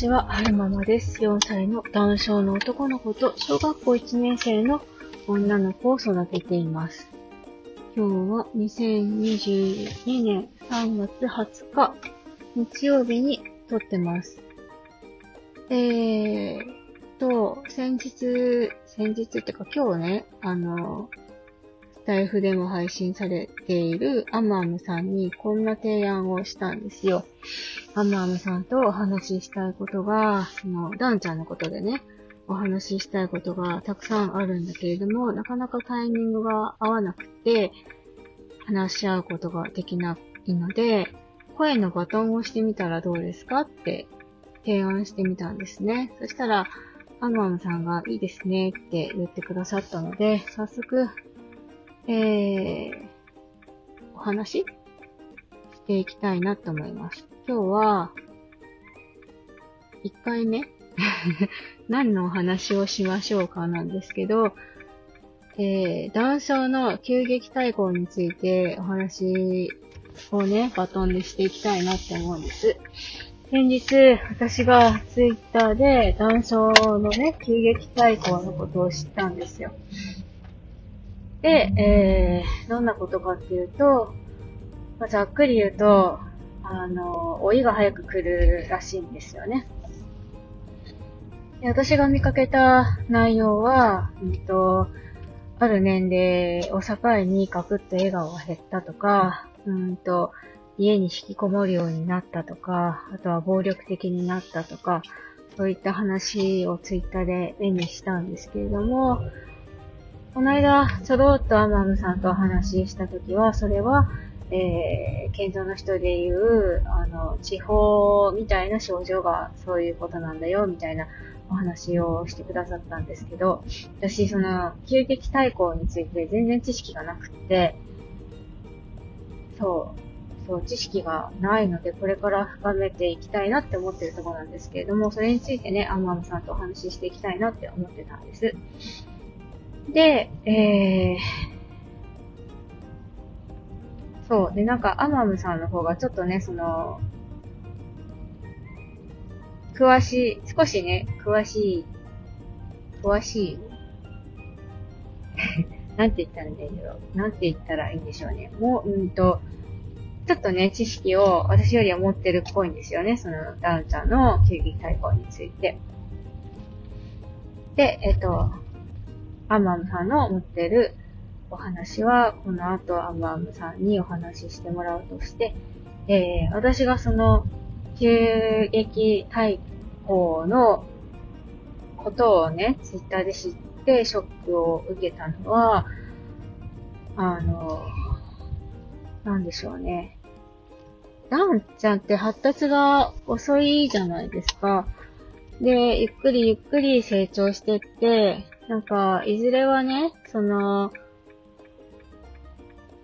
ちは、はるままです。4歳の男性の男の子と小学校1年生の女の子を育てています。今日は2022年3月20日、日曜日に撮ってます。えーと、先日、先日ってか今日ね、あの、スタイフでも配信されているアムアムさんにこんな提案をしたんですよ。アムアムさんとお話ししたいことが、その、ダンちゃんのことでね、お話ししたいことがたくさんあるんだけれども、なかなかタイミングが合わなくて、話し合うことができないので、声のバトンをしてみたらどうですかって提案してみたんですね。そしたら、アムアムさんがいいですねって言ってくださったので、早速、えー、お話していきたいなと思います。今日は、1回目 何のお話をしましょうかなんですけど、えー、男性の急激対抗についてお話をね、バトンでしていきたいなって思うんです。先日、私がツイッターで男性のね、急激対抗のことを知ったんですよ。で、えー、どんなことかっていうと、まあ、ざっくり言うと、あの、老いが早く来るらしいんですよね。で私が見かけた内容は、うんと、ある年齢を境にガクッと笑顔が減ったとか、うんと、家に引きこもるようになったとか、あとは暴力的になったとか、そういった話をツイッターで目にしたんですけれども、この間、ちょろっとアマムさんとお話ししたときは、それは、えー、健常の人で言う、あの、地方みたいな症状がそういうことなんだよ、みたいなお話をしてくださったんですけど、私、その、急激対抗について全然知識がなくって、そう、そう、知識がないので、これから深めていきたいなって思ってるところなんですけれども、それについてね、アンマムさんとお話ししていきたいなって思ってたんです。で、えー、そう。で、なんか、アマムさんの方がちょっとね、その、詳しい、少しね、詳しい、詳しい、なんて言ったらいいんだろう。なんて言ったらいいんでしょうね。もう、うんと、ちょっとね、知識を私よりは持ってるっぽいんですよね。その、ダウンちゃんの球技対抗について。で、えっと、アンマムさんの持ってるお話は、この後アンマムさんにお話ししてもらうとして、えー、私がその、急激対抗のことをね、ツイッターで知ってショックを受けたのは、あの、なんでしょうね。ダンちゃんって発達が遅いじゃないですか。で、ゆっくりゆっくり成長してって、なんか、いずれはね、その、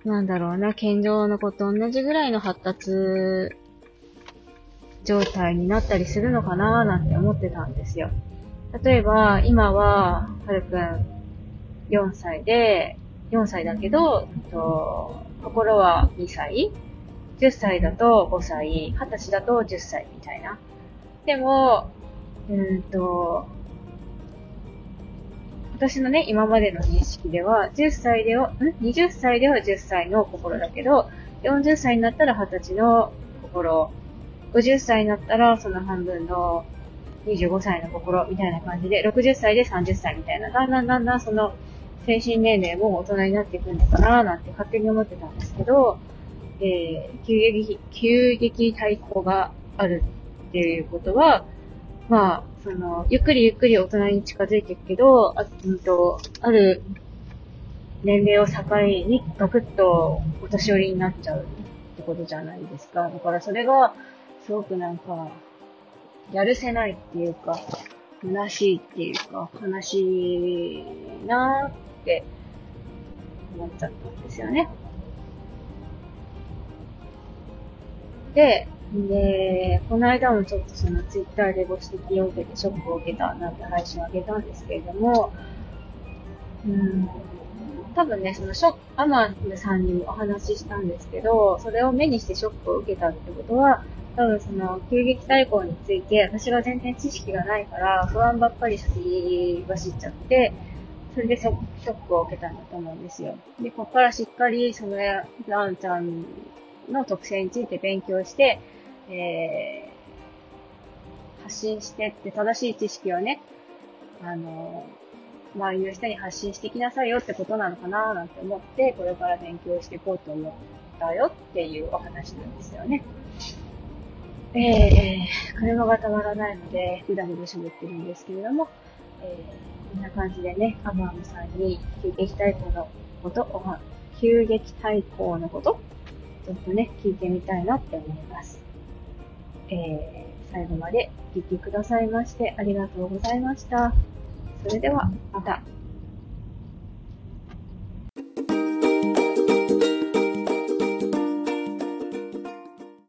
なんだろうな、健常の子と同じぐらいの発達状態になったりするのかなーなんて思ってたんですよ。例えば、今は、はるくん4歳で、4歳だけど、と心は2歳 ?10 歳だと5歳、20歳だと10歳みたいな。でも、うんと、私のね、今までの認識では、10歳では、ん ?20 歳では10歳の心だけど、40歳になったら20歳の心、50歳になったらその半分の25歳の心みたいな感じで、60歳で30歳みたいな、だんだんだんだんその精神年齢も大人になっていくのかななんて勝手に思ってたんですけど、えー、急激、急激対抗があるっていうことは、まあ、その、ゆっくりゆっくり大人に近づいていくけど、あ,、うん、とある年齢を境にガクッとお年寄りになっちゃうってことじゃないですか。だからそれが、すごくなんか、やるせないっていうか、虚しいっていうか、悲しいなーって思っちゃったんですよね。で、で、この間もちょっとそのツイッターでご指摘を受けてショックを受けたなんて配信をあげたんですけれども、うん多分ね、そのショック、アマンさんにもお話ししたんですけど、それを目にしてショックを受けたってことは、多分その、急激対抗について、私が全然知識がないから、不安ばっかり先走っちゃって、それでショックを受けたんだと思うんですよ。で、ここからしっかり、その、ランちゃんの特性について勉強して、えー、発信してって正しい知識をね、あの、周りの人に発信してきなさいよってことなのかななんて思って、これから勉強していこうと思ったよっていうお話なんですよね。えー、車が止まらないので、ぐだぐだ喋ってるんですけれども、えー、こんな感じでね、アマームさんに急激対抗のこと、急激対抗のこと、ちょっとね、聞いてみたいなって思います。えー、最後まで聞いてくださいましてありがとうございました。それでは、また。